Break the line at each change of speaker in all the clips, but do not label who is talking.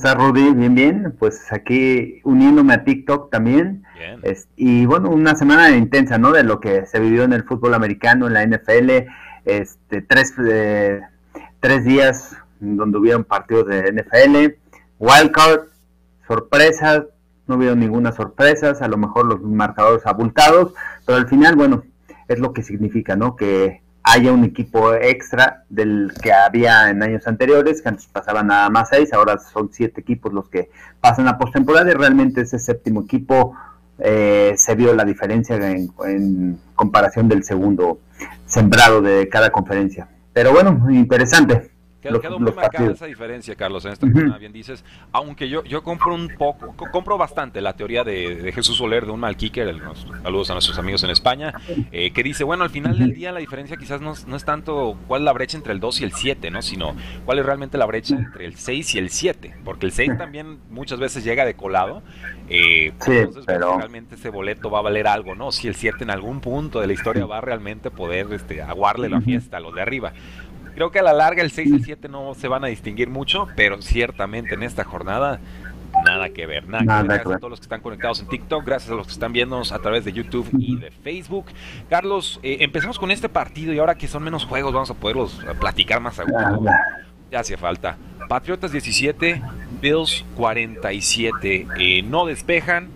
estás, Rudy? Bien, bien. Pues aquí uniéndome a TikTok también. y bueno, una semana intensa, ¿no? De lo que se vivió en el fútbol americano, en la NFL. Este, tres, eh, tres días donde hubieron partidos de NFL. Wildcard, sorpresas, no hubo ninguna sorpresa, a lo mejor los marcadores abultados, pero al final, bueno, es lo que significa, ¿no? Que haya un equipo extra del que había en años anteriores, que antes pasaban nada más seis, ahora son siete equipos los que pasan a postemporada y realmente ese séptimo equipo eh, se vio la diferencia en, comparación del segundo sembrado de cada conferencia. Pero bueno, interesante.
Quedó, muy marcada esa diferencia, Carlos, en esta uh bien dices. Aunque yo, yo compro un poco, compro bastante la teoría de, Jesús Soler, de un mal kicker, saludos a nuestros amigos en España, eh, que dice, bueno, al final del día la diferencia quizás no, no, es tanto cuál es la brecha entre el 2 y el 7, ¿no? Sino cuál es realmente la brecha entre el 6 y el 7, porque el 6 también muchas veces llega de colado. Eh, entonces, pero... realmente ese boleto va a valer algo, ¿no? Si el 7 en algún punto de la historia va a realmente poder este, aguarle la fiesta a los de arriba. Creo que a la larga el 6 y el 7 no se van a distinguir mucho, pero ciertamente en esta jornada nada que ver. Nada, gracias a todos los que están conectados en TikTok, gracias a los que están viéndonos a través de YouTube y de Facebook. Carlos, eh, empezamos con este partido y ahora que son menos juegos vamos a poderlos eh, platicar más a gusto. Ya hacía falta. Patriotas 17, Bills 47. Eh, no despejan,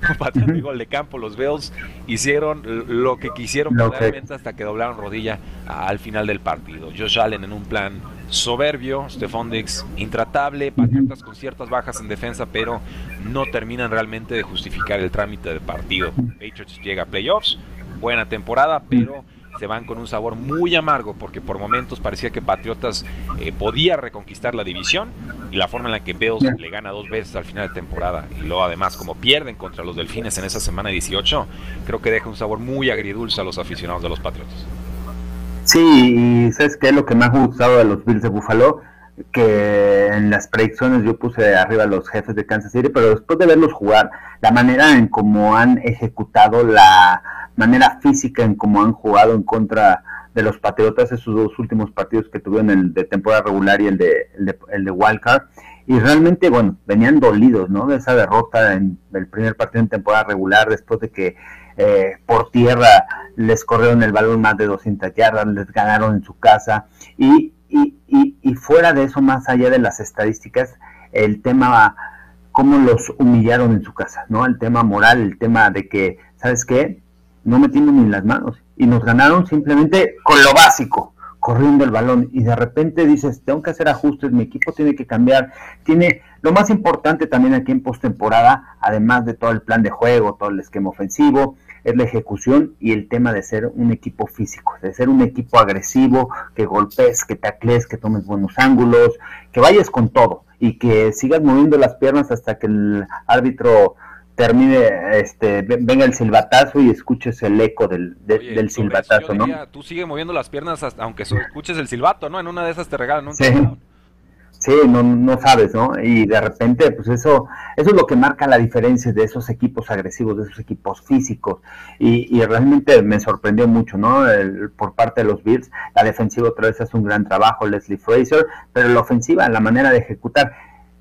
pateando el gol de campo, los Bills hicieron lo que quisieron realmente hasta que doblaron rodilla al final del partido. Josh Allen en un plan soberbio, Stephon Dix intratable, Patriotas con ciertas bajas en defensa, pero no terminan realmente de justificar el trámite del partido. Patriots llega a playoffs, buena temporada, pero se van con un sabor muy amargo porque por momentos parecía que Patriotas eh, podía reconquistar la división y la forma en la que Bills le gana dos veces al final de temporada y luego además como pierden contra los Delfines en esa semana 18, creo que deja un sabor muy agridulce a los aficionados de los Patriotas.
Sí, y ¿sabes qué es lo que me ha gustado de los Bills de Buffalo? Que en las predicciones yo puse arriba a los jefes de Kansas City, pero después de verlos jugar, la manera en cómo han ejecutado la manera física en cómo han jugado en contra de los Patriotas esos dos últimos partidos que tuvieron el de temporada regular y el de, el de, el de Wildcard y realmente bueno venían dolidos no de esa derrota en el primer partido en temporada regular después de que eh, por tierra les corrieron el balón más de 200 yardas les ganaron en su casa. Y, y, y, y fuera de eso más allá de las estadísticas el tema cómo los humillaron en su casa no el tema moral el tema de que sabes qué no metiendo ni las manos. Y nos ganaron simplemente con lo básico, corriendo el balón. Y de repente dices, tengo que hacer ajustes, mi equipo tiene que cambiar, tiene lo más importante también aquí en postemporada, además de todo el plan de juego, todo el esquema ofensivo, es la ejecución y el tema de ser un equipo físico, de ser un equipo agresivo, que golpes, que tacles, que tomes buenos ángulos, que vayas con todo y que sigas moviendo las piernas hasta que el árbitro termine, este, venga el silbatazo y escuches el eco del, del silbatazo, ¿no?
tú sigue moviendo las piernas hasta, aunque escuches el silbato, ¿no? En una de esas te regalan un
sí. Sí, no, no sabes, ¿no? Y de repente, pues eso, eso es lo que marca la diferencia de esos equipos agresivos, de esos equipos físicos. Y, y realmente me sorprendió mucho, ¿no? por parte de los Bills, la defensiva otra vez hace un gran trabajo, Leslie Fraser, pero la ofensiva, la manera de ejecutar.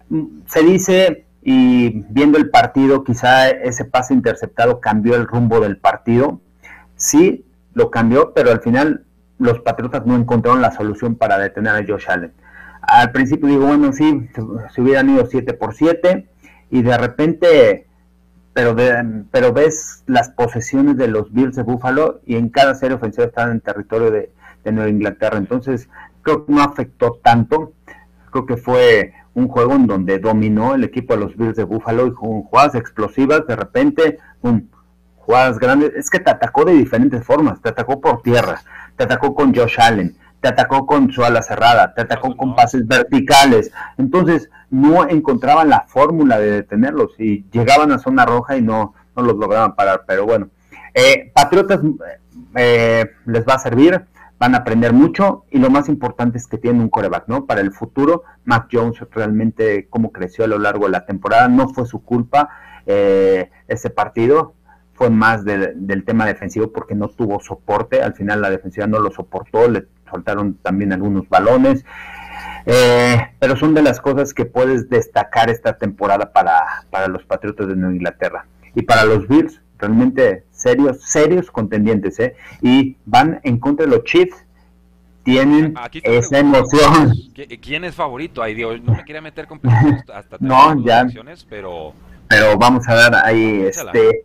Mm, se dice, y viendo el partido, quizá ese pase interceptado cambió el rumbo del partido. Sí, lo cambió, pero al final los Patriotas no encontraron la solución para detener a Josh Allen. Al principio digo, bueno, sí, se hubieran ido 7 por 7 y de repente, pero, pero ves las posesiones de los Bills de Buffalo y en cada serie ofensiva están en territorio de, de Nueva Inglaterra. Entonces, creo que no afectó tanto. Creo que fue un juego en donde dominó el equipo de los Bills de Buffalo y con jugadas explosivas, de repente, un jugadas grandes, es que te atacó de diferentes formas, te atacó por tierra, te atacó con Josh Allen, te atacó con su ala cerrada, te atacó con pases verticales, entonces no encontraban la fórmula de detenerlos y llegaban a zona roja y no, no los lograban parar, pero bueno, eh, Patriotas eh, les va a servir, van a aprender mucho y lo más importante es que tienen un coreback, ¿no? Para el futuro, Mac Jones realmente cómo creció a lo largo de la temporada, no fue su culpa eh, ese partido, fue más del tema defensivo porque no tuvo soporte, al final la defensiva no lo soportó, le soltaron también algunos balones. Eh, pero son de las cosas que puedes destacar esta temporada para, para los Patriotas de Nueva Inglaterra. Y para los Bills, realmente serios, serios contendientes, ¿eh? Y van en contra de los Chiefs, tienen esa emoción.
¿Quién es favorito? Ay, Dios, no me quería meter con
hasta no, ya.
pero
pero vamos a dar ahí este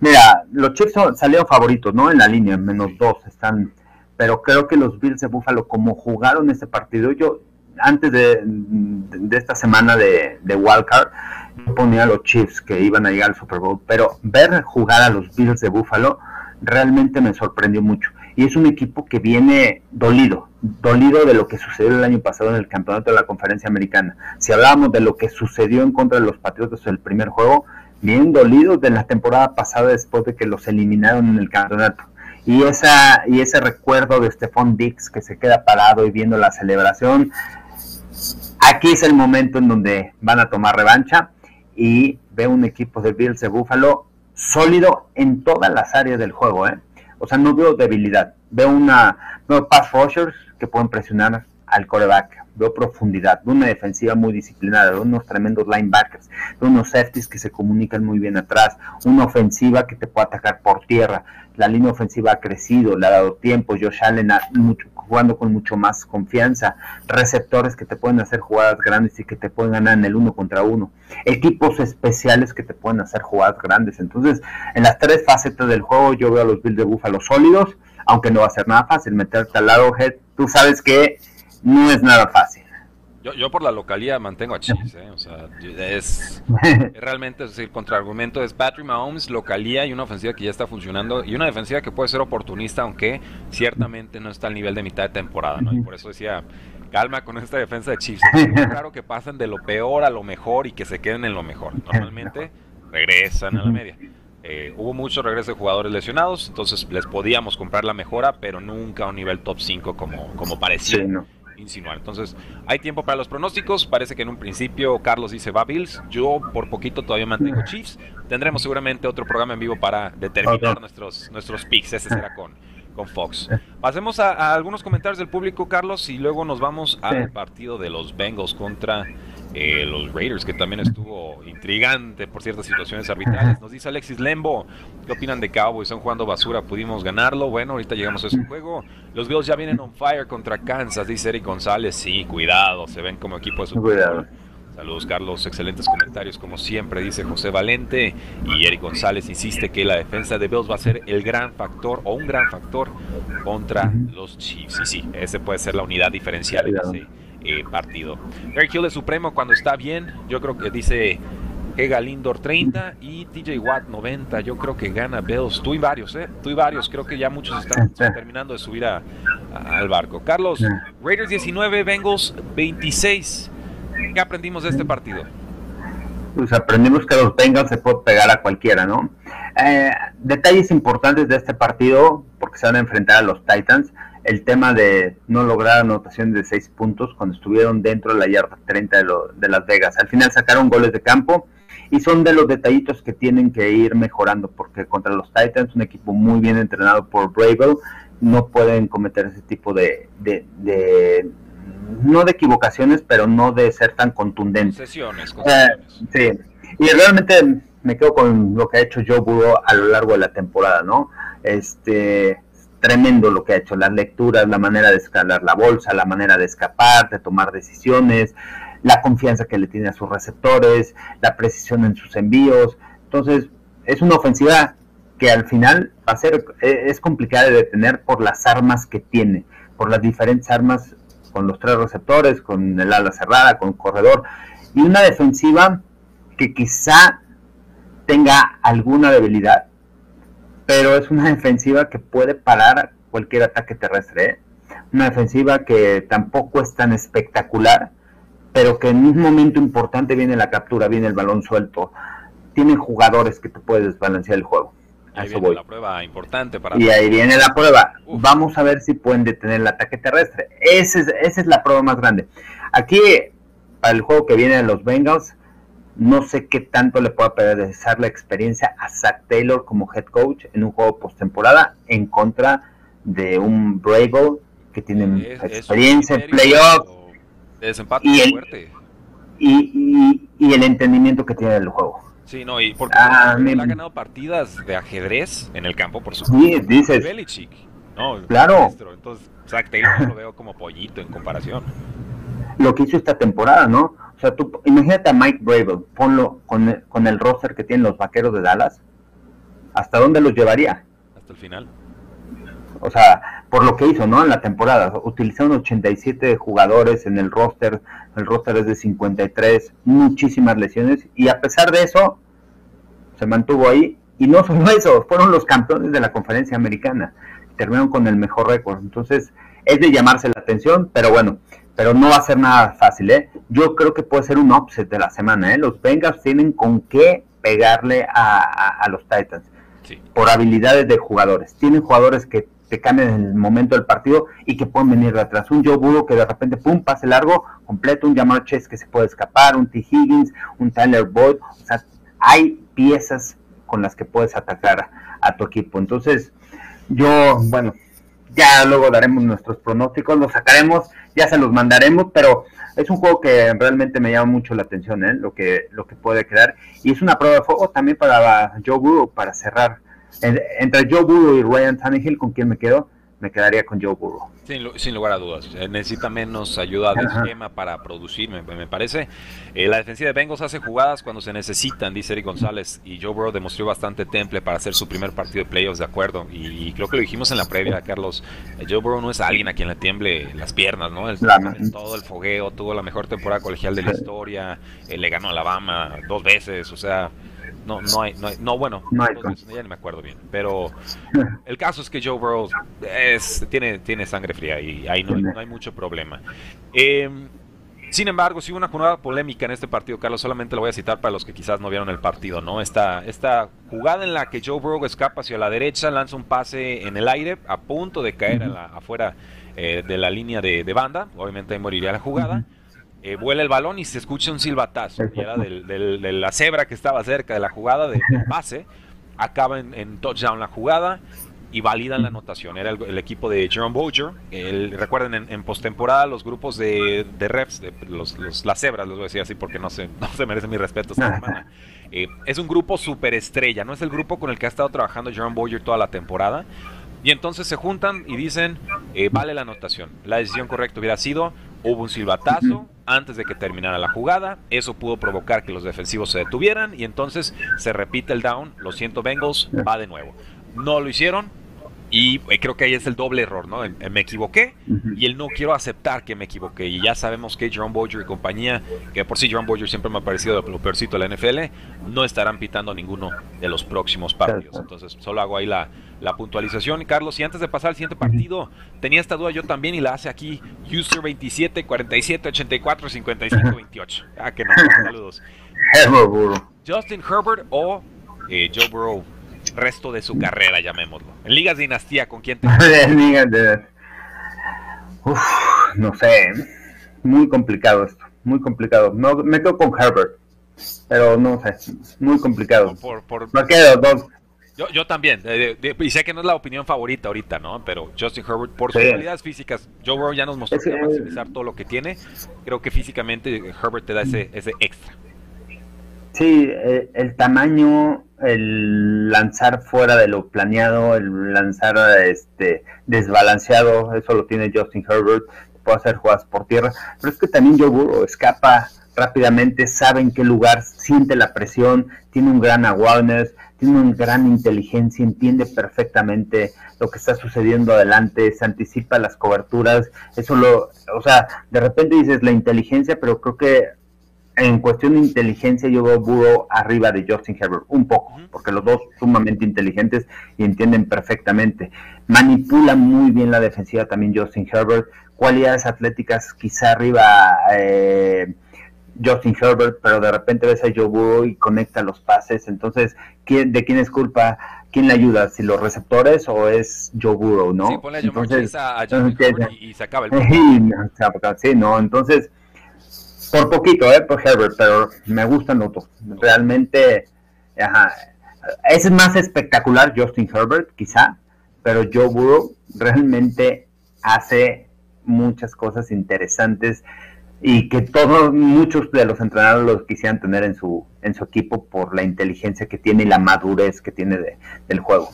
mira, los Chiefs salieron favoritos, ¿no? En la línea, menos dos están, pero creo que los Bills de Buffalo como jugaron este partido, yo antes de, de esta semana de, de Wildcard, ponía a los Chiefs que iban a llegar al Super Bowl, pero ver jugar a los Bills de Buffalo realmente me sorprendió mucho. Y es un equipo que viene dolido, dolido de lo que sucedió el año pasado en el campeonato de la conferencia americana. Si hablábamos de lo que sucedió en contra de los Patriotas en el primer juego, bien dolidos de la temporada pasada después de que los eliminaron en el campeonato. Y, esa, y ese recuerdo de Stephon Dix que se queda parado y viendo la celebración, aquí es el momento en donde van a tomar revancha y ve un equipo de Bills de Buffalo sólido en todas las áreas del juego, ¿eh? O sea, no veo debilidad. Veo una veo pass rushers que pueden presionar al coreback. Veo profundidad, veo una defensiva muy disciplinada, veo unos tremendos linebackers, veo unos safeties que se comunican muy bien atrás, una ofensiva que te puede atacar por tierra. La línea ofensiva ha crecido, le ha dado tiempo. Josh Allen ha mucho, jugando con mucho más confianza, receptores que te pueden hacer jugadas grandes y que te pueden ganar en el uno contra uno, equipos especiales que te pueden hacer jugadas grandes. Entonces, en las tres facetas del juego yo veo a los Bills de Búfalo sólidos, aunque no va a ser nada fácil meterte al lado, head, tú sabes que no es nada fácil.
Yo, yo por la localía mantengo a Chiefs, ¿eh? o sea, es, realmente, es decir, contraargumento es Patrick Mahomes, localía y una ofensiva que ya está funcionando y una defensiva que puede ser oportunista, aunque ciertamente no está al nivel de mitad de temporada, ¿no? Y por eso decía, calma con esta defensa de Chiefs. Es claro que pasen de lo peor a lo mejor y que se queden en lo mejor. Normalmente regresan a la media. Eh, hubo mucho regreso de jugadores lesionados, entonces les podíamos comprar la mejora, pero nunca a un nivel top 5 como, como parecía insinuar. Entonces, hay tiempo para los pronósticos. Parece que en un principio Carlos dice va Bills. Yo por poquito todavía mantengo Chiefs. Tendremos seguramente otro programa en vivo para determinar nuestros, nuestros picks. Ese será con, con Fox. Pasemos a, algunos comentarios del público, Carlos, y luego nos vamos al partido de los Bengals contra eh, los Raiders, que también estuvo intrigante por ciertas situaciones arbitrales. Nos dice Alexis Lembo, ¿qué opinan de Cowboys? Están jugando basura, pudimos ganarlo. Bueno, ahorita llegamos a ese juego. Los Bills ya vienen on fire contra Kansas, dice Eric González. Sí, cuidado, se ven como equipo de su cuidado. Saludos Carlos, excelentes comentarios como siempre, dice José Valente y Eric González insiste que la defensa de Bills va a ser el gran factor o un gran factor contra los Chiefs. Y sí, ese puede ser la unidad diferencial eh, partido. Eric Hill es supremo cuando está bien. Yo creo que dice Ega Lindor 30 y TJ Watt 90. Yo creo que gana Bills. Tú y varios, ¿eh? Tú y varios. Creo que ya muchos están terminando de subir al barco. Carlos, Raiders 19, Bengals 26. ¿Qué aprendimos de este partido?
Pues aprendimos que los Bengals se puede pegar a cualquiera, ¿no? Eh, detalles importantes de este partido, porque se van a enfrentar a los Titans el tema de no lograr anotación de seis puntos cuando estuvieron dentro de la yarda 30 de, de Las Vegas. Al final sacaron goles de campo y son de los detallitos que tienen que ir mejorando porque contra los Titans, un equipo muy bien entrenado por Bravel, no pueden cometer ese tipo de, de, no de equivocaciones, pero no de ser tan contundentes.
Concesiones,
eh, sí, y realmente me quedo con lo que ha hecho Joe Burrow a lo largo de la temporada, ¿no? Este, tremendo lo que ha hecho, las lecturas, la manera de escalar la bolsa, la manera de escapar, de tomar decisiones, la confianza que le tiene a sus receptores, la precisión en sus envíos. Entonces, es una ofensiva que al final va a ser, e, es complicada de detener por las armas que tiene, por las diferentes armas con los tres receptores, con el ala cerrada, con el corredor, y una defensiva que quizá tenga alguna debilidad, pero es una defensiva que puede parar cualquier ataque terrestre. ¿eh? Una defensiva que tampoco es tan espectacular, pero que en un momento importante viene la captura, viene el balón suelto. Tienen jugadores que te pueden desbalancear el juego.
Ahí viene la prueba importante para...
Y ahí viene la prueba. Vamos a ver si pueden detener el ataque terrestre. Ese es, esa es la prueba más grande. Aquí, para el juego que viene de los Bengals, no sé qué tanto le pueda perder la experiencia a Zach Taylor como head coach en un juego postemporada en contra de un Bravo que tiene experiencia en playoffs.
Desempate y el, fuerte.
Y, y, el entendimiento que tiene del juego.
Sí, no, y porque ah, él ha ganado partidas de ajedrez en el campo, por supuesto.
Sí, dices.
Belichick. No,
claro.
Entonces, Zach Taylor lo veo como pollito en comparación.
Lo que hizo esta temporada, ¿no? O sea, tú imagínate a Mike Bravel, ponlo con el, con el roster que tienen los vaqueros de Dallas. ¿Hasta dónde los llevaría?
Hasta el final.
O sea, por lo que hizo, ¿no? En la temporada. Utilizaron 87 jugadores en el roster. El roster es de 53. Muchísimas lesiones. Y a pesar de eso, se mantuvo ahí. Y no solo eso, fueron los campeones de la conferencia americana. Terminaron con el mejor récord. Entonces, es de llamarse la atención, pero bueno, pero no va a ser nada fácil, ¿eh? Yo creo que puede ser un upset de la semana, ¿eh? Los Bengals tienen con qué pegarle a, los Titans. Por habilidades de jugadores. Tienen jugadores que te cambian en el momento del partido y que pueden venir de atrás. Un Joe Burrow que de repente, pum, pase largo, completo, un Jamar Chase que se puede escapar, un T. Higgins, un Tyler Boyd. O sea, hay piezas con las que puedes atacar a tu equipo. Entonces, yo, bueno, ya luego daremos nuestros pronósticos, los sacaremos, ya se los mandaremos, pero es un juego que realmente me llama mucho la atención, ¿eh? lo que lo que puede quedar y es una prueba de fuego también para Joe Burrow para cerrar entre Joe Burrow y Ryan Tannehill, ¿con quién me quedo? Me quedaría con Joe Burrow.
Sin, lugar a dudas. Eh, necesita menos ayuda de esquema para producir, me, parece. Eh, la defensiva de Bengals hace jugadas cuando se necesitan, dice Eric González. Y Joe Burrow demostró bastante temple para hacer su primer partido de playoffs, de acuerdo. Y, creo que lo dijimos en la previa, Carlos. Eh, Joe Burrow no es alguien a quien le tiemble las piernas, ¿no? todo el fogueo, tuvo la mejor temporada colegial de la historia. le ganó a Alabama dos veces, o sea no, no hay, no, hay, no bueno, ya ni me acuerdo bien, pero el caso es que Joe Burrow es, tiene, tiene sangre fría y ahí no, no hay mucho problema. Em, sin embargo, sí hubo una jugada polémica en este partido, Carlos, solamente lo voy a citar para los que quizás no vieron el partido, ¿no? Esta, esta jugada en la que Joe Burrow escapa hacia la derecha, lanza un pase en el aire, a punto de caer afuera eh, de la línea de, banda, obviamente ahí moriría la jugada. Eh, vuela el balón y se escucha un silbatazo. Y era de la cebra que estaba cerca de la jugada de, base. Acaba en, touchdown la jugada y validan la anotación. Era el, equipo de Jerome Boger. recuerden, en, postemporada los grupos de, de refs, de, los, las cebras, les voy a decir así porque no se, no se merece mi respeto esta semana. Eh, es un grupo superestrella, no es el grupo con el que ha estado trabajando Jerome Boger toda la temporada. Y entonces se juntan y dicen, eh, vale la anotación. La decisión correcta hubiera sido, hubo un silbatazo, antes de que terminara la jugada. Eso pudo provocar que los defensivos se detuvieran y entonces se repite el down. Lo siento, Bengals, va de nuevo. No lo hicieron y eh, creo que ahí es el doble error, ¿no? Me equivoqué y el no quiero aceptar que me equivoqué. Y ya sabemos que Jerome Boyer y compañía, que por sí Jerome Boyer siempre me ha parecido lo peorcito de la NFL, no estarán pitando ninguno de los próximos partidos. Entonces, solo hago ahí la, la puntualización. Carlos, y antes de pasar al siguiente partido, tenía esta duda yo también y la hace aquí User 27 47 84 55 28. Ah, que no, saludos. Justin Herbert o eh, Joe Burrow, resto de su carrera, llamémoslo. En Ligas Dinastía, ¿con quién te
Uf, no sé, muy complicado esto, muy complicado. No, me quedo con Herbert, pero no sé, muy complicado.
Por, por,
me quedo dos,
yo, yo también, y sé que no es la opinión favorita ahorita, ¿no? Pero Justin Herbert, por sus habilidades físicas, Joe Burrow ya nos mostró que maximizar todo lo que tiene. Creo que físicamente Herbert te da ese, ese extra.
Sí, eh, el, tamaño, el lanzar fuera de lo planeado, el lanzar este desbalanceado, eso lo tiene Justin Herbert. Puede hacer jugadas por tierra, pero es que también Burrow escapa rápidamente, sabe en qué lugar, siente la presión, tiene un gran awareness, tiene una gran inteligencia, entiende perfectamente lo que está sucediendo adelante, se anticipa las coberturas, eso lo, o sea, de repente dices la inteligencia, pero creo que en cuestión de inteligencia yo veo Burrow arriba de Justin Herbert, un poco, porque los dos sumamente inteligentes y entienden perfectamente. Manipula muy bien la defensiva también Justin Herbert, cualidades atléticas quizá arriba eh, Justin Herbert, pero de repente ves a Joe Burrow y conecta los pases. Entonces, ¿quién, ¿de quién es culpa? ¿Quién le ayuda? ¿Si los receptores o es Joe Burrow, no?
Sí, ponle a entonces, a, y, se acaba el
Sí, no, entonces, por poquito, ¿eh? Por Herbert, pero me gustan los dos. Realmente, es más espectacular Justin Herbert, quizá, pero Joe Burrow realmente hace muchas cosas interesantes y que todos, muchos de los entrenadores los quisieran tener en su, en su equipo por la inteligencia que tiene y la madurez que tiene del juego.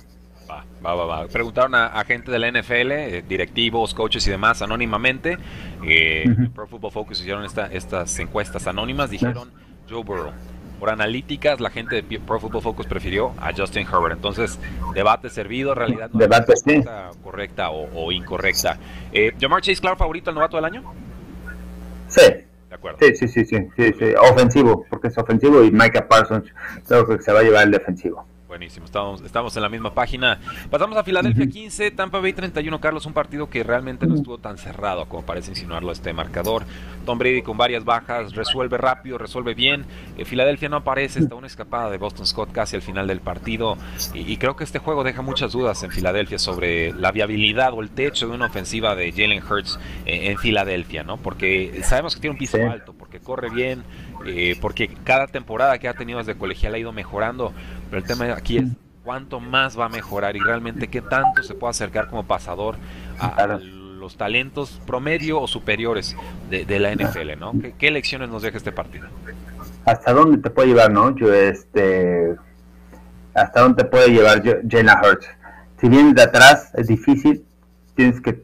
Va, va, va. Preguntaron a, gente de la NFL, eh, directivos, coaches y demás, anónimamente. Eh, Pro Football Focus hicieron estas encuestas anónimas. Dijeron Joe Burrow. Por analíticas, la gente de Pro Football Focus prefirió a Justin Herbert. Entonces, debate servido, realidad no
debate, sí.
correcta o, incorrecta. Eh, ¿Jamar Chase Clark favorito al novato del año?
Sí. De acuerdo. Sí, sí, sí, sí, sí, Ofensivo, porque es ofensivo y Micah Parsons creo que se va a llevar el defensivo.
Buenísimo, estamos, estamos en la misma página. Pasamos a Filadelfia 15, Tampa Bay 31, Carlos, un partido que realmente no estuvo tan cerrado como parece insinuarlo este marcador. Tom Brady con varias bajas, resuelve rápido, resuelve bien. Eh, Filadelfia no aparece, está una escapada de Boston Scott casi al final del partido. Y, creo que este juego deja muchas dudas en Filadelfia sobre la viabilidad o el techo de una ofensiva de Jalen Hurts eh, en Filadelfia, ¿no? Porque sabemos que tiene un piso alto, porque corre bien, eh, porque cada temporada que ha tenido desde colegial ha ido mejorando, pero el tema aquí es cuánto más va a mejorar y realmente qué tanto se puede acercar como pasador a, los talentos promedio o superiores de, la NFL, ¿no? ¿Qué, lecciones nos deja este partido?
¿Hasta dónde te puede llevar, no? Yo, este, ¿Hasta dónde te puede llevar Jalen Hurts? Si vienes de atrás es difícil, tienes que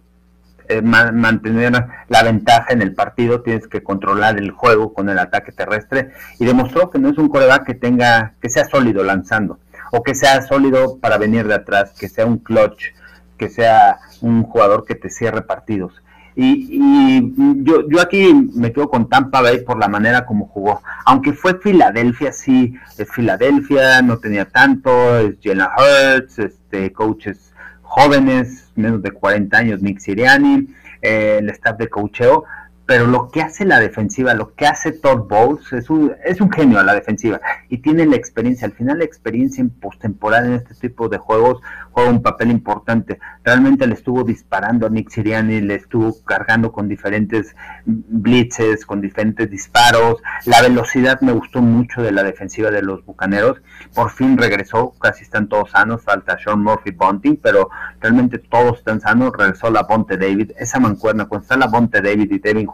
eh, mantener la ventaja en el partido, tienes que controlar el juego con el ataque terrestre y demostró que no es un coreback que tenga, que sea sólido lanzando o que sea sólido para venir de atrás, que sea un clutch, que sea un jugador que te cierre partidos. Y, yo, yo aquí me quedo con Tampa Bay por la manera como jugó. Aunque fue Filadelfia, sí, es Filadelfia, no tenía tanto, es Jenna Hurts, este, coaches jóvenes, menos de 40 años, Nick Siriani, eh, el staff de cocheo, pero lo que hace la defensiva, lo que hace Todd Bowles, es un, es un genio a la defensiva y tiene la experiencia. Al final, la experiencia en postemporada en este tipo de juegos juega un papel importante. Realmente le estuvo disparando a Nick Siriani, le estuvo cargando con diferentes blitzes, con diferentes disparos. La velocidad me gustó mucho de la defensiva de los bucaneros. Por fin regresó, casi están todos sanos. Falta Sean Murphy Bunting, pero realmente todos están sanos. Regresó la Bonte David, esa mancuerna, cuando está la Bonte David y Devin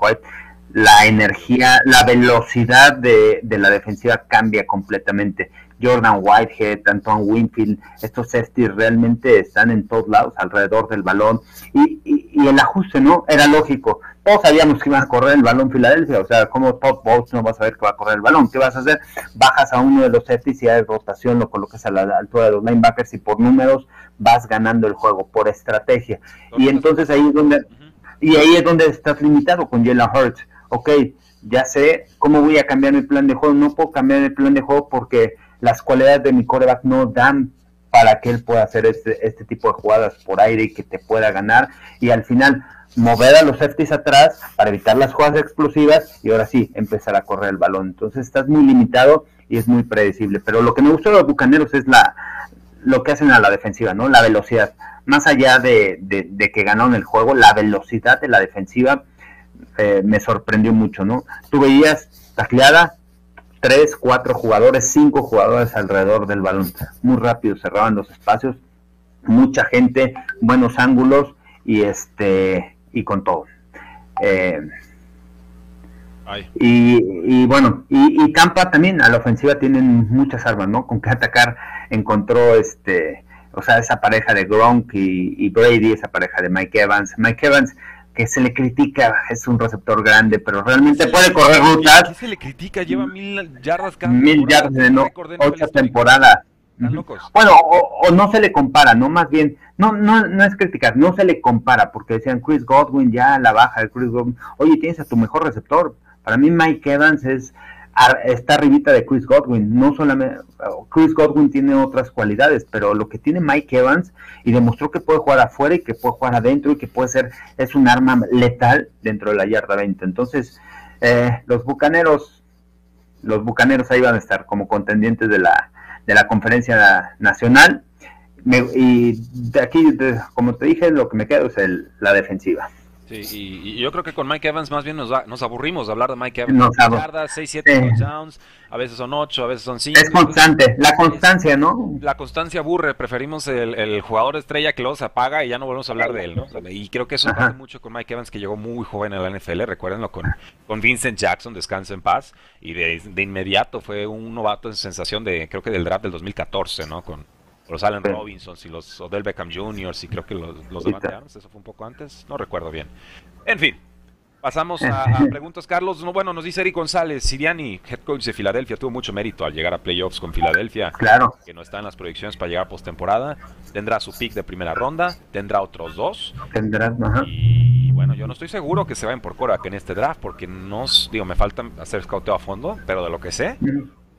la energía, la velocidad de, la defensiva cambia completamente. Jordan Whitehead, Antoine Winfield, estos safeties realmente están en todos lados, alrededor del balón. Y, el ajuste, ¿no? Era lógico. Todos sabíamos que iban a correr el balón Filadelfia, o sea, como Todd Bowles no vas a ver que va a correr el balón. ¿Qué vas a hacer? Bajas a uno de los safeties y de rotación, lo colocas a la altura de los linebackers y por números vas ganando el juego, por estrategia. Y entonces ahí es donde y ahí es donde estás limitado con Jalen Hurts. Ok, ya sé cómo voy a cambiar mi plan de juego. No puedo cambiar el plan de juego porque las cualidades de mi coreback no dan para que él pueda hacer este, este tipo de jugadas por aire y que te pueda ganar. Y al final, mover a los safeties atrás para evitar las jugadas explosivas y ahora sí, empezar a correr el balón. Entonces estás muy limitado y es muy predecible. Pero lo que me gustó de los Bucaneros es la lo que hacen a la defensiva, ¿no? La velocidad más allá de, que ganaron el juego, la velocidad de la defensiva eh, me sorprendió mucho, ¿no? Tú veías tacleada, tres, cuatro jugadores, cinco jugadores alrededor del balón, muy rápido, cerraban los espacios, mucha gente, buenos ángulos y este y con todo. Eh, y, bueno, y, y, Tampa también a la ofensiva tienen muchas armas, ¿no? Con qué atacar encontró este o sea, esa pareja de Gronk y, Brady, esa pareja de Mike Evans. Mike Evans, que se le critica, es un receptor grande, pero realmente puede correr rutas.
¿Qué se le critica? Lleva mil yardas cada
Mil yardas de no, ocho temporadas. Bueno, o, no se le compara, no más bien, no, no, no es criticar, no se le compara, porque decían Chris Godwin ya la baja, de Chris Godwin, oye, tienes a tu mejor receptor. Para mí Mike Evans es está arribita de Chris Godwin. No solamente Chris Godwin tiene otras cualidades, pero lo que tiene Mike Evans y demostró que puede jugar afuera y que puede jugar adentro y que puede ser es un arma letal dentro de la yarda 20. Entonces, eh, los bucaneros, los bucaneros ahí van a estar como contendientes de la de la conferencia nacional. y de aquí, como te dije, lo que me queda es el, la defensiva.
Sí, y, yo creo que con Mike Evans más bien nos, nos aburrimos de hablar de Mike Evans. Nos yardas, 6, 7 touchdowns, a veces son 8, a veces son 5.
Es constante, la constancia, ¿no?
La constancia aburre, preferimos el, el, jugador estrella que los apaga y ya no volvemos a hablar de él, ¿no? Y creo que eso pasa mucho con Mike Evans, que llegó muy joven en la NFL, recuérdenlo, con, con Vincent Jackson, descansa en paz, y de, de inmediato fue un novato en sensación de, creo que del draft del 2014, ¿no? Con, los Allen Robinson y los Odell Beckham Jr. y creo que los, los eso fue un poco antes, no recuerdo bien. En fin, pasamos a, preguntas, Carlos. bueno, nos dice Eric González, Siriani, head coach de Filadelfia, tuvo mucho mérito al llegar a playoffs con Filadelfia.
Claro.
Que no está en las proyecciones para llegar a postemporada. Tendrá su pick de primera ronda, tendrá otros dos.
Tendrá, ajá.
Y bueno, yo no estoy seguro que se vayan por Korak en este draft, porque no, digo, me falta hacer scouteo a fondo, pero de lo que sé,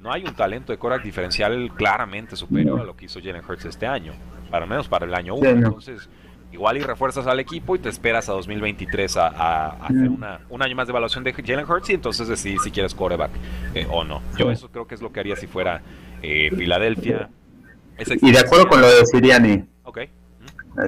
no hay un talento de Korak diferencial claramente superior a lo que hizo Jalen Hurts este año, para menos para el año 1. Entonces, igual y refuerzas al equipo y te esperas a 2023 a, hacer una, un año más de evaluación de Jalen Hurts y entonces decidir si quieres quarterback eh, o no. Yo eso creo que es lo que haría si fuera eh, Filadelfia.
Y de acuerdo con lo de Siriani.
Ok.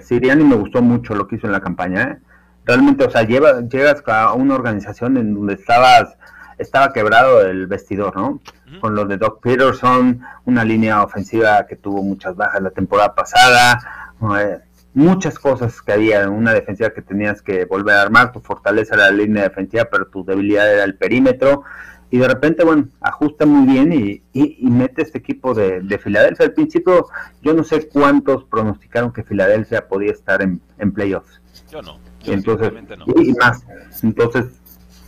Siriani me gustó mucho lo que hizo en la campaña. ¿eh? Realmente, o sea, llegas a una organización en donde estabas estaba quebrado el vestidor, ¿no? Con lo de Doc Peterson, una línea ofensiva que tuvo muchas bajas la temporada pasada, eh, muchas cosas que había, una defensiva que tenías que volver a armar, tu fortaleza era la línea defensiva, pero tu debilidad era el perímetro, y de repente, bueno, ajusta muy bien y, y, mete este equipo de, Filadelfia. Al principio, yo no sé cuántos pronosticaron que Filadelfia podía estar en, playoffs.
Yo no.
Entonces, y más. Entonces,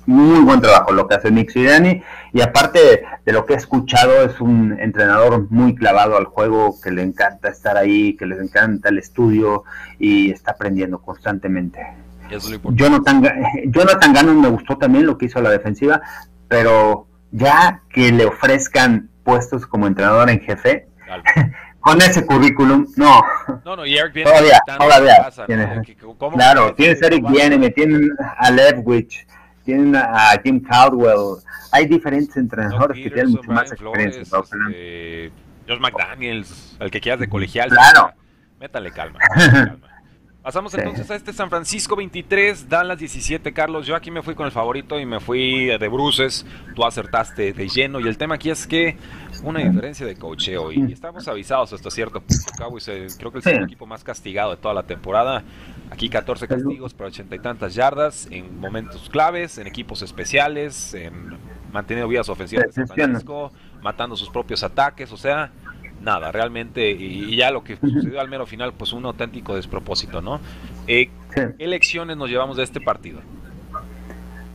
muy buen trabajo lo que hace Nick Sirianni y aparte de lo que he escuchado es un entrenador muy clavado al juego que le encanta estar ahí, que les encanta el estudio y está aprendiendo constantemente. Jonathan, Jonathan Gannon me gustó también lo que hizo la defensiva, pero ya que le ofrezcan puestos como entrenador en jefe, con ese currículum, no.
No, no, y Eric viene
todavía, todavía. claro, tienes Eric Viene, tienen a Levwich, tienen a Jim Caldwell, hay diferentes entrenadores que tienen mucho más experiencia.
Este, Josh McDaniels, el que quieras de colegial.
Claro.
Métale calma. calma. Pasamos entonces a este San Francisco 23, Dallas 17, Carlos. Yo aquí me fui con el favorito y me fui de bruces. Tú acertaste de lleno. Y el tema aquí es que una diferencia de cocheo. Y estamos avisados hasta cierto punto. Cowboys, eh, creo que es el equipo más castigado de toda la temporada. Aquí 14 castigos por ochenta y tantas yardas en momentos claves, en equipos especiales, en manteniendo vías ofensivas de San Francisco, matando sus propios ataques. O sea, nada, realmente, y, ya lo que sucedió al mero final, pues un auténtico despropósito, ¿no? Eh, ¿Qué lecciones nos llevamos de este partido?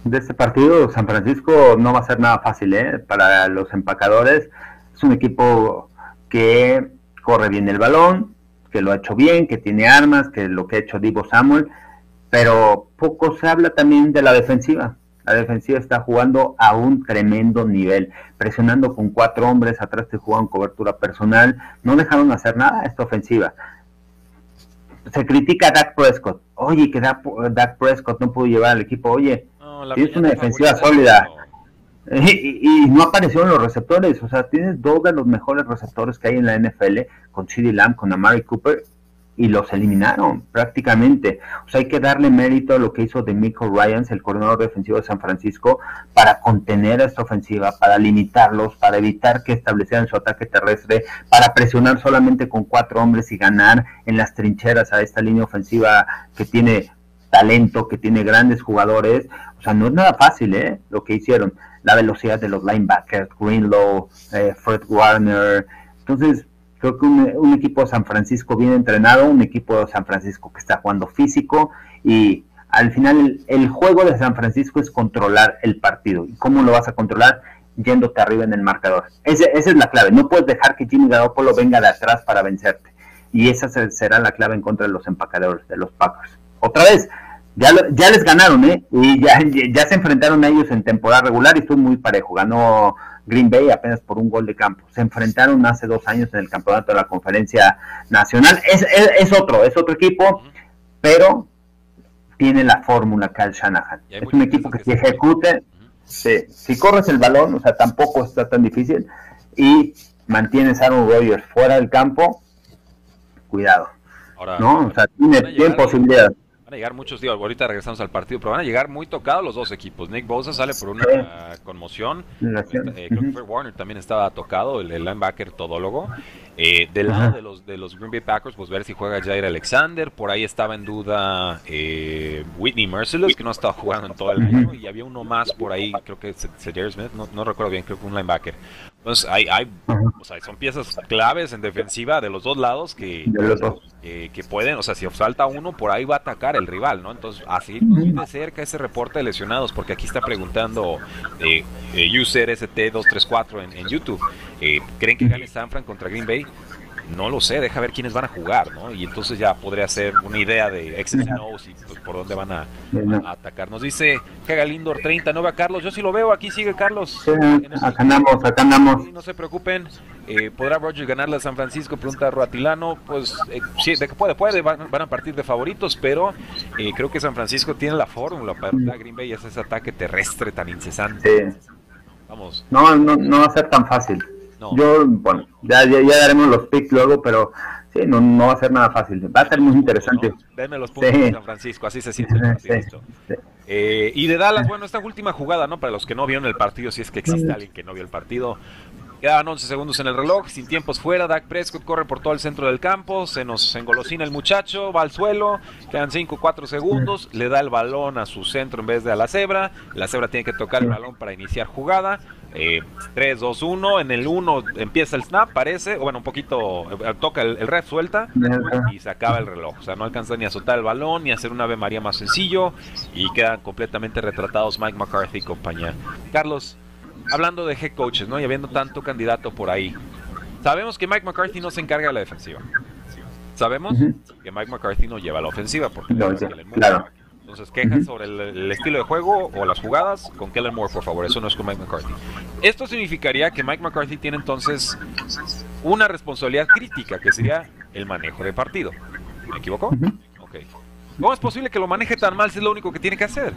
De este partido, San Francisco no va a ser nada fácil, ¿eh? Para los empacadores, es un equipo que corre bien el balón, que lo ha hecho bien, que tiene armas, que lo que ha hecho Divo Samuel, pero poco se habla también de la defensiva. La defensiva está jugando a un tremendo nivel, presionando con cuatro hombres, atrás te jugaban cobertura personal, no dejaron hacer nada a esta ofensiva. Se critica a Dak Prescott, oye, que Dak, Prescott no pudo llevar al equipo, oye, tienes una defensiva sólida. Y, no aparecieron los receptores, o sea, tienes dos de los mejores receptores que hay en la NFL, con CeeDee Lamb, con Amari Cooper, y los eliminaron prácticamente. O sea, hay que darle mérito a lo que hizo de Michael Ryans, el coordinador defensivo de San Francisco, para contener esta ofensiva, para limitarlos, para evitar que establecieran su ataque terrestre, para presionar solamente con cuatro hombres y ganar en las trincheras a esta línea ofensiva que tiene talento, que tiene grandes jugadores. O sea, no es nada fácil, ¿eh? Lo que hicieron. La velocidad de los linebackers, Greenlow, eh, Fred Warner. Entonces, Creo que un, equipo de San Francisco bien entrenado, un equipo de San Francisco que está jugando físico y al final el, juego de San Francisco es controlar el partido. ¿Y cómo lo vas a controlar? Yéndote arriba en el marcador. esa es la clave. No puedes dejar que Jimmy Garoppolo venga de atrás para vencerte. Y esa será la clave en contra de los empacadores, de los Packers. Otra vez, ya, ya les ganaron, ¿eh? Y ya, ya se enfrentaron a ellos en temporada regular y estuvo muy parejo. Ganó Green Bay apenas por un gol de campo. Se enfrentaron hace dos años en el campeonato de la conferencia nacional. Es, es, otro, es otro equipo, pero tiene la fórmula Cal Shanahan. Es un equipo que, si ejecute, si corres el balón, o sea, tampoco está tan difícil, y mantienes a Aaron Rodgers fuera del campo, cuidado. ¿no? O sea, tiene, tiene posibilidades.
Van a llegar muchos, digo, ahorita regresamos al partido, pero van a llegar muy tocados los dos equipos. Nick Bosa sale por una conmoción. Eh, Warner también estaba tocado, el, linebacker todólogo. Eh, del lado de los, de los Green Bay Packers, pues ver si juega Jair Alexander. Por ahí estaba en duda eh, Whitney Merciless, que no estaba jugando en todo el año. Y había uno más por ahí, creo que es Smith, no, no recuerdo bien, creo que un linebacker. Entonces, hay, hay son piezas claves en defensiva de los dos lados que, que pueden, o sea, si salta uno, por ahí va a atacar el rival, ¿no? Entonces, así muy de cerca ese reporte de lesionados, porque aquí está preguntando eh, eh, User ST234 en, en YouTube, eh, ¿creen que gane Sanfran contra Green Bay? No lo sé, deja ver quiénes van a jugar, ¿no? Y entonces ya podría ser una idea de X's y pues, por dónde van a, atacar. Nos dice que Lindor 30, no va Carlos. Yo sí lo veo, aquí sigue Carlos.
acá andamos, acá andamos.
no se preocupen. Eh, ¿Podrá Rogers ganarle a San Francisco? Pregunta Roatilano. Pues eh, sí, de que puede, puede, van, a partir de favoritos, pero eh, creo que San Francisco tiene la fórmula para Green Bay es ese ataque terrestre tan incesante.
Vamos. No, no, no va a ser tan fácil. Yo, bueno, ya, ya, daremos los picks luego, pero sí, no, no va a ser nada fácil. Va a ser muy interesante.
Denme los puntos de San Francisco, así se siente. Eh, y de Dallas, bueno, esta última jugada, ¿no? Para los que no vieron el partido, si es que existe alguien que no vio el partido. Quedaban 11 segundos en el reloj, sin tiempos fuera. Dak Prescott corre por todo el centro del campo. Se nos engolosina el muchacho, va al suelo. Quedan 5, 4 segundos. Le da el balón a su centro en vez de a la cebra. La cebra tiene que tocar el balón para iniciar jugada. 3, 2, 1. En el 1 empieza el snap, parece. O bueno, un poquito. Eh, toca el, el, ref, suelta. Y se acaba el reloj. O sea, no alcanza ni a soltar el balón ni a hacer una Ave María más sencillo. Y quedan completamente retratados Mike McCarthy y compañía. Carlos, hablando de head coaches, ¿no? Y habiendo tanto candidato por ahí. Sabemos que Mike McCarthy no se encarga de la defensiva. Sabemos que Mike McCarthy no lleva la ofensiva porque claro. Entonces, quejas sobre el, estilo de juego o las jugadas con Kellen Moore, por favor. Eso no es con Mike McCarthy. Esto significaría que Mike McCarthy tiene entonces una responsabilidad crítica, que sería el manejo de partido. ¿Me equivoco? Ok. ¿Cómo es posible que lo maneje tan mal si es lo único que tiene que hacer?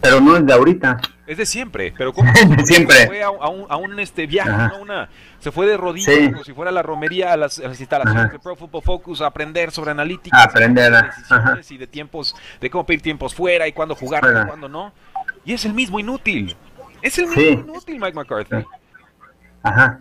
Pero no es de ahorita.
Es de siempre, pero ¿cómo
siempre.
Se fue a, un, a un este viaje, una, se fue de rodillas como si fuera la romería a las, instalaciones de Pro Football Focus a aprender sobre analítica,
aprender
de decisiones y de tiempos, de cómo pedir tiempos fuera y cuándo jugar y cuándo no. Y es el mismo inútil. Es el mismo inútil Mike McCarthy.
Ajá.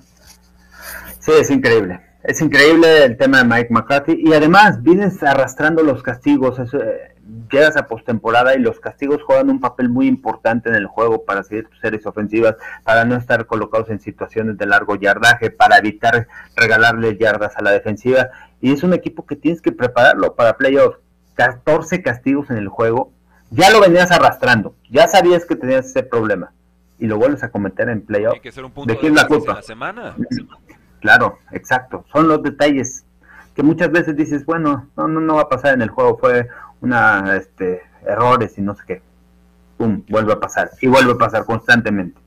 Sí, es increíble. Es increíble el tema de Mike McCarthy y además vienes arrastrando los castigos. Eso, eh, llegas a postemporada y los castigos juegan un papel muy importante en el juego para seguir tus series ofensivas, para no estar colocados en situaciones de largo yardaje, para evitar regalarle yardas a la defensiva. Y es un equipo que tienes que prepararlo para playoffs. 14 castigos en el juego. Ya lo venías arrastrando, ya sabías que tenías ese problema y lo vuelves a cometer en playoffs.
¿De quién la culpa? semana.
Claro, exacto. Son los detalles que muchas veces dices, bueno, no, no, no va a pasar en el juego, fue una este, errores y no sé qué. Pum, vuelve a pasar. Y vuelve a pasar constantemente.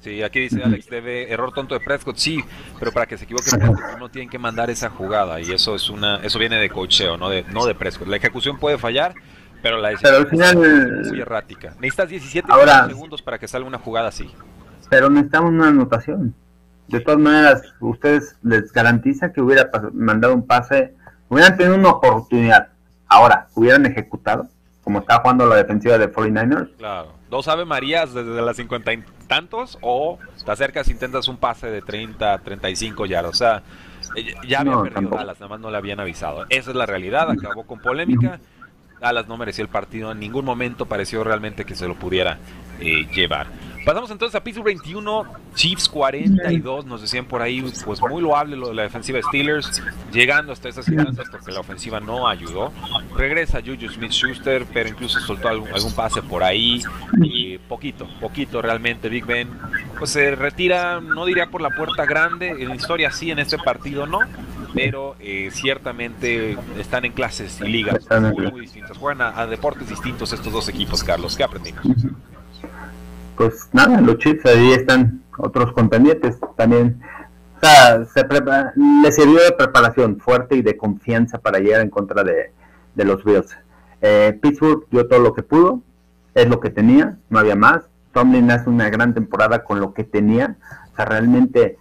Sí, aquí dice Alex, debe error tonto de Prescott, sí, pero para que se equivoque no tienen que mandar esa jugada y eso es una eso viene de cocheo, no de no de Prescott. La ejecución puede fallar, pero la
decisión al final,
es muy errática. Necesitas 17 segundos para que salga una jugada así.
Pero necesitamos una anotación. De todas maneras, ustedes les garantiza que hubiera mandado un pase, hubieran tenido una oportunidad Ahora, ¿hubieran ejecutado? Como está jugando la defensiva de 49ers.
Claro. Dos Ave Marías desde las cincuenta y tantos o te acercas e intentas un pase de 30, 35 yardas. O sea, eh, ya había perdido Dallas, nada más no le habían avisado. Esa es la realidad, acabó con polémica. Dallas no mereció el partido, en ningún momento pareció realmente que se lo pudiera eh, llevar. Pasamos entonces a Pittsburgh 21, Chiefs 42, nos decían por ahí, pues muy loable lo de la defensiva de Steelers, llegando hasta esas instancias porque la ofensiva no ayudó. Regresa Juju Smith-Schuster, pero incluso soltó algún, pase por ahí, y poquito, poquito realmente. Big Ben, pues se retira, no diría por la puerta grande, en historia sí, en este partido no, pero eh, ciertamente están en clases y ligas muy, distintas. Juegan a deportes distintos estos dos equipos, Carlos. ¿Qué aprendimos?
Pues nada, los chips ahí están otros contendientes también. O sea, se le sirvió de preparación fuerte y de confianza para llegar en contra de, los Bills. Eh, Pittsburgh dio todo lo que pudo, es lo que tenía, no había más. Tomlin hace una gran temporada con lo que tenía. O sea, realmente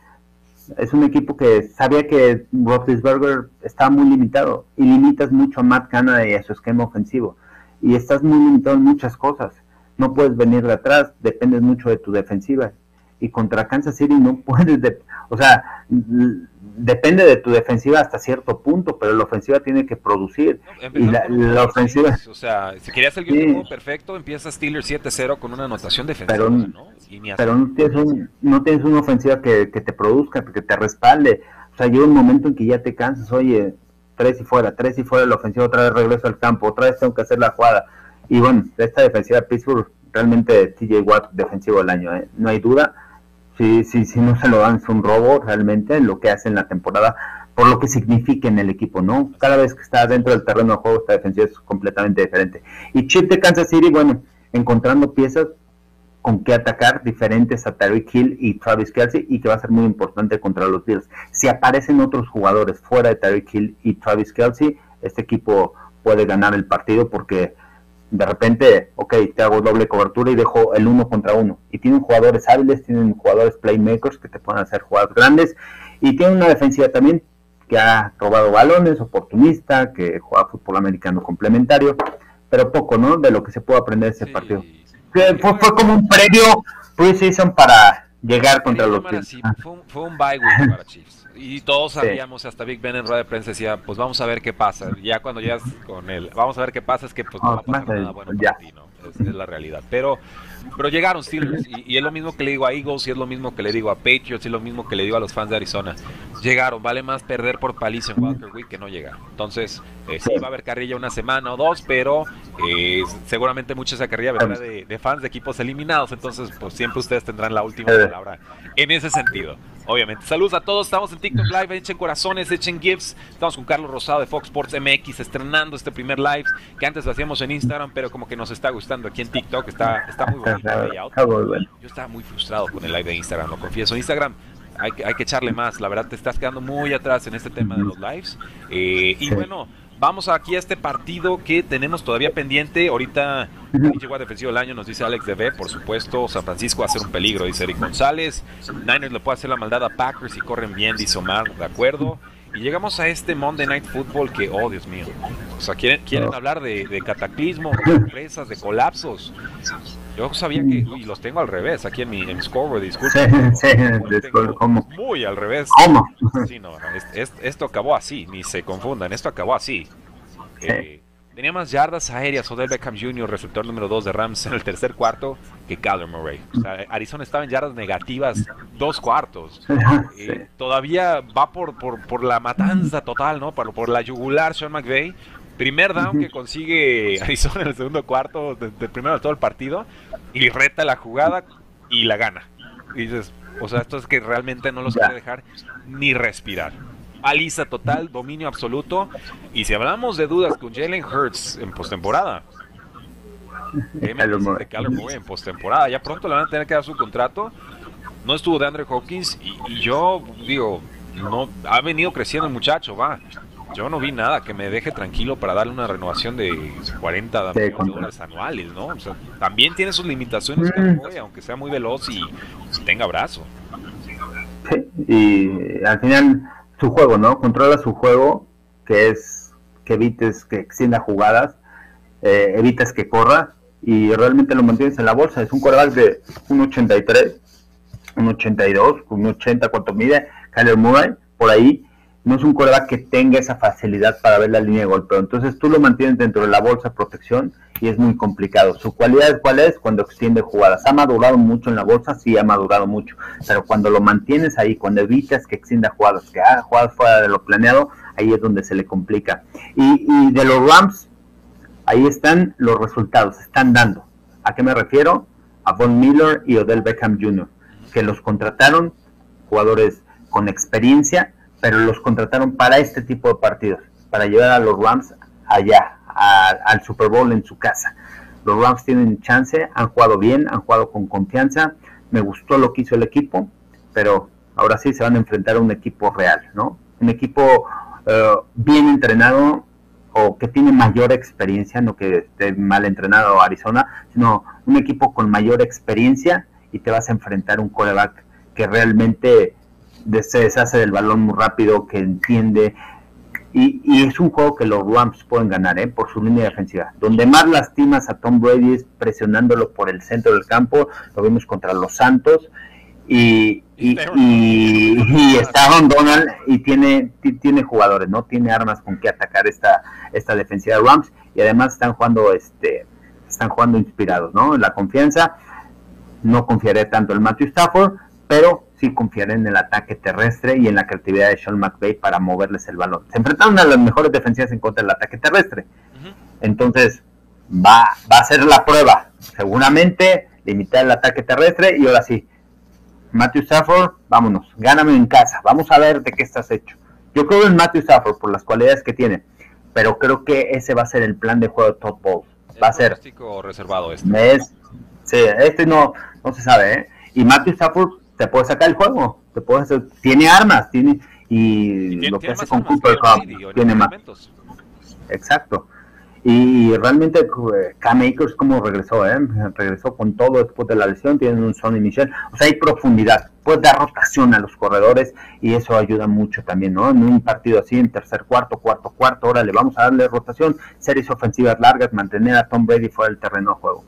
Es un equipo que sabía que Roethlisberger está muy limitado y limitas mucho a Matt Canada y a su esquema ofensivo. Y estás muy limitado en muchas cosas. No puedes venir de atrás, dependes mucho de tu defensiva. Y contra Kansas City no puedes, o sea, depende de tu defensiva hasta cierto punto, pero la ofensiva tiene que producir. y la, ofensiva.
o sea, si querías el juego perfecto, empieza Steelers 7-0 con una anotación defensiva.
Pero,
¿no?
pero no, tienes no tienes una ofensiva que, que, te produzca, que te respalde. O sea, llega un momento en que ya te cansas, oye, tres y fuera, tres y fuera la ofensiva, otra vez regreso al campo, otra vez tengo que hacer la jugada. Y bueno, esta defensiva de Pittsburgh, realmente TJ Watt defensivo del año, ¿eh? no hay duda Sí, sí, sí, no se lo dan, es un robo realmente lo que hace en la temporada, por lo que significa en el equipo, ¿no? Cada vez que está dentro del terreno de juego, esta defensiva es completamente diferente. Y Chip de Kansas City, bueno, encontrando piezas con que atacar diferentes a Tyreek Hill y Travis Kelsey y que va a ser muy importante contra los Bills. Si aparecen otros jugadores fuera de Tyreek Hill y Travis Kelsey, este equipo puede ganar el partido porque de repente, ok, te hago doble cobertura y dejo el uno contra uno. Y tienen jugadores hábiles, tienen jugadores playmakers que te pueden hacer jugadas grandes. Y tienen una defensiva también que ha robado balones, oportunista, que juega fútbol americano complementario, pero poco, ¿no? De lo que se puede aprender ese partido. Fue, fue, como un previo preseason para llegar contra los
Chiefs. Fue, un, fue un bye week para Chiefs. Y todos sabíamos, hasta Big Ben en rueda de prensa decía, pues vamos a ver qué pasa. Ya cuando llegas con él, vamos a ver qué pasa, es que pues no va a pasar nada bueno para ti, ¿no? Es, es, la realidad. Pero, pero llegaron Steelers y, y, es lo mismo que le digo a Eagles y es lo mismo que le digo a Patriots y es lo mismo que le digo a los fans de Arizona. Llegaron, vale más perder por paliza en Walker Week que no llegar. Entonces, eh, sí va a haber carrilla una semana o dos, pero eh, seguramente mucha esa carrilla vendrá de, de, fans de equipos eliminados. Entonces, pues siempre ustedes tendrán la última palabra en ese sentido. Obviamente. Saludos a todos. Estamos en TikTok Live. Echen corazones, echen gifs. Estamos con Carlos Rosado de Fox Sports MX estrenando este primer live que antes lo hacíamos en Instagram, pero como que nos está gustando aquí en TikTok. Está, está muy bonito. Yo estaba muy frustrado con el live de Instagram, lo confieso. Instagram hay, hay que echarle más. La verdad, te estás quedando muy atrás en este tema de los lives. Eh, y bueno. Vamos aquí a este partido que tenemos todavía pendiente. Ahorita llegó a defensivo del año, nos dice Alex DB, por supuesto. San Francisco va a ser un peligro, dice Eric González. Niners le puede hacer la maldad a Packers y corren bien, dice Omar, de acuerdo. Y llegamos a este Monday Night Football que, oh Dios mío, o sea, quieren, quieren hablar de, de cataclismo, de sorpresas, de colapsos. Yo sabía que, uy, los tengo al revés aquí en mi, en mi scoreboard, disculpen.
Sí, sí, ¿cómo?
Muy al revés.
¿Cómo?
Sí, no, es, es, esto acabó así, ni se confundan, esto acabó así. Eh, tenía más yardas aéreas Odell Beckham Jr., receptor número 2 de Rams en el tercer cuarto, que Kyler Murray. O sea, Arizona estaba en yardas negativas dos cuartos. Eh, todavía va por, por, por, la matanza total, ¿no? Por, por la yugular Sean McVay. Primer down que consigue Arizona en el segundo cuarto, del de primero de todo el partido, y reta la jugada y la gana. Y dices, o sea, esto es que realmente no los quiere dejar ni respirar paliza total, dominio absoluto. Y si hablamos de dudas con Jalen Hurts en postemporada, ¿qué me dices de Kyler Murray en postemporada? Ya pronto le van a tener que dar su contrato. No estuvo de Andre Hopkins y, y, yo digo, no ha venido creciendo el muchacho, va. Yo no vi nada que me deje tranquilo para darle una renovación de 40 sí, dólares anuales, ¿no? O sea, también tiene sus limitaciones, mm. Aunque sea muy veloz y tenga brazo.
y al final su juego, ¿no? Controla su juego, que es que evites que extienda jugadas, eh, evitas que corra y realmente lo mantienes en la bolsa. Es un quarterback de 1.83, 1.82, 1.80, cuánto mide, Kyler Murray, por ahí. No es un quarterback que tenga esa facilidad para ver la línea de golpeo. Entonces tú lo mantienes dentro de la bolsa de protección y es muy complicado. Su cualidad cuál es cuando extiende jugadas. Ha madurado mucho en la bolsa, sí ha madurado mucho, pero cuando lo mantienes ahí, cuando evitas que extienda jugadas, que haga jugadas fuera de lo planeado, ahí es donde se le complica. Y, y de los Rams, ahí están los resultados, están dando. ¿A qué me refiero? A Von Miller y Odell Beckham Jr., que los contrataron, jugadores con experiencia, pero los contrataron para este tipo de partidos, para llevar a los Rams allá, al Super Bowl en su casa. Los Rams tienen chance, han jugado bien, han jugado con confianza. Me gustó lo que hizo el equipo, pero ahora sí se van a enfrentar a un equipo real, ¿no? Un equipo uh, bien entrenado o que tiene mayor experiencia, no que esté mal entrenado Arizona, sino un equipo con mayor experiencia y te vas a enfrentar a un coreback que realmente se deshace del balón muy rápido, que entiende. Y, es un juego que los Rams pueden ganar ¿eh? por su línea defensiva. Donde más lastimas a Tom Brady es presionándolo por el centro del campo. Lo vimos contra los Santos. Y, y, y, está Ron Donald y tiene, tiene jugadores, ¿no? Tiene armas con que atacar esta, esta defensiva de Rams. Y además están jugando, este, están jugando inspirados, ¿no? La confianza. No confiaré tanto en Matthew Stafford, pero sí confiar en el ataque terrestre y en la creatividad de Sean McVay para moverles el balón. Se enfrentaron a las mejores defensivas en contra del ataque terrestre. Entonces, va, va a ser la prueba. Seguramente limitar el ataque terrestre y ahora sí, Matthew Stafford, vámonos, gáname en casa, vamos a ver de qué estás hecho. Yo creo en Matthew Stafford por las cualidades que tiene, pero creo que ese va a ser el plan de juego de Todd Bowles. Va a ser
reservado este.
Es, sí, este no, no se sabe, ¿eh? Y Matthew Stafford te puede sacar el juego, te puede hacer, tiene armas, tiene y, lo que hace con Cooper Cup tiene más. Exacto. Y realmente eh, Cam Akers como regresó, ¿eh? regresó con todo después de la lesión, tienen un Sonny Michel, o sea, hay profundidad, puedes dar rotación a los corredores y eso ayuda mucho también, ¿no? En un partido así, en tercer cuarto, cuarto, cuarto, órale, vamos a darle rotación, series ofensivas largas, mantener a Tom Brady fuera del terreno de juego.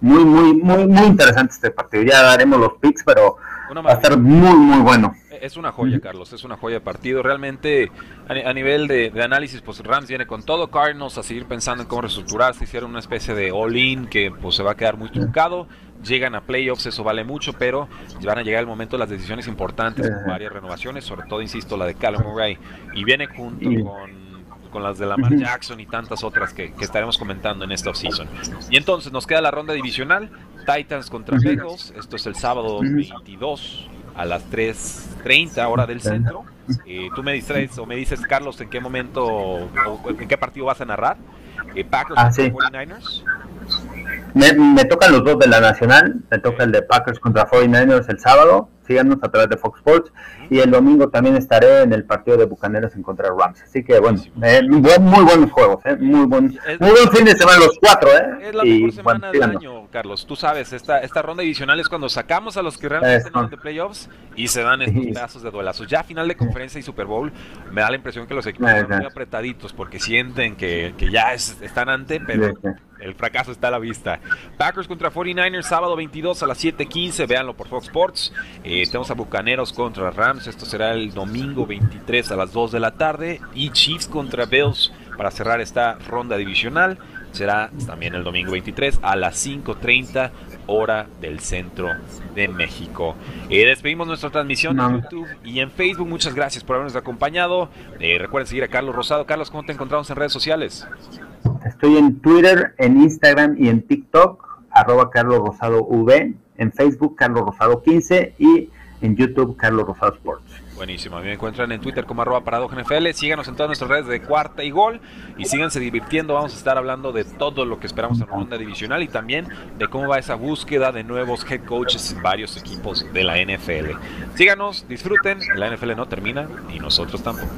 Muy, muy, muy, muy interesante este partido, ya daremos los picks, pero va a estar muy, muy bueno.
Es una joya, Carlos, es una joya de partido. Realmente, a, nivel de, análisis, pues Rams viene con todo. Cardinals a seguir pensando en cómo reestructurarse. Hicieron una especie de all-in que pues se va a quedar muy truncado. Llegan a playoffs, eso vale mucho, pero van a llegar el momento de las decisiones importantes, con varias renovaciones, sobre todo, insisto, la de Callum Murray. Y viene junto con con las de Lamar Jackson y tantas otras que, estaremos comentando en esta offseason. Y entonces nos queda la ronda divisional, Titans contra Bengals, esto es el sábado 22 a las 3.30 hora del centro. Eh, tú me distraes o me dices, Carlos, en qué momento o en qué partido vas a narrar. Eh, Packers
ah, contra 49ers. Me, me, tocan los dos de la Nacional, me toca el de Packers contra 49ers el sábado síganos a través de Fox Sports. Y el domingo también estaré en el partido de Bucaneros en contra de Rams. Así que bueno, eh, muy, buenos juegos, eh, muy, buen, muy buen fin de semana los cuatro.
Eh. Es la mejor semana del año, Carlos. Tú sabes, esta, esta ronda divisional es cuando sacamos a los que realmente están de playoffs y se dan estos pedazos de duelazos. Ya final de conferencia y Super Bowl, me da la impresión que los equipos están muy apretaditos porque sienten que, que ya están ante, pero el fracaso está a la vista. Packers contra 49ers, sábado 22 a las 7:15. Véanlo por Fox Sports. Eh, tenemos a Bucaneros contra Rams. Esto será el domingo 23 a las 2 de la tarde. Y Chiefs contra Bills para cerrar esta ronda divisional. Será también el domingo 23 a las 5:30 hora del centro de México. Eh, despedimos nuestra transmisión en YouTube y en Facebook. Muchas gracias por habernos acompañado. Eh, recuerden seguir a Carlos Rosado. Carlos, ¿cómo te encontramos en redes sociales?
Estoy en Twitter, en Instagram y en TikTok, arroba Carlos Rosado V, en Facebook Carlos Rosado 15 y en YouTube Carlos Rosado Sports.
Buenísimo, a mí me encuentran en Twitter como arroba NFL, síganos en todas nuestras redes de cuarta y gol y síganse divirtiendo, vamos a estar hablando de todo lo que esperamos en la ronda divisional y también de cómo va esa búsqueda de nuevos head coaches en varios equipos de la NFL. Síganos, disfruten, la NFL no termina y nosotros tampoco.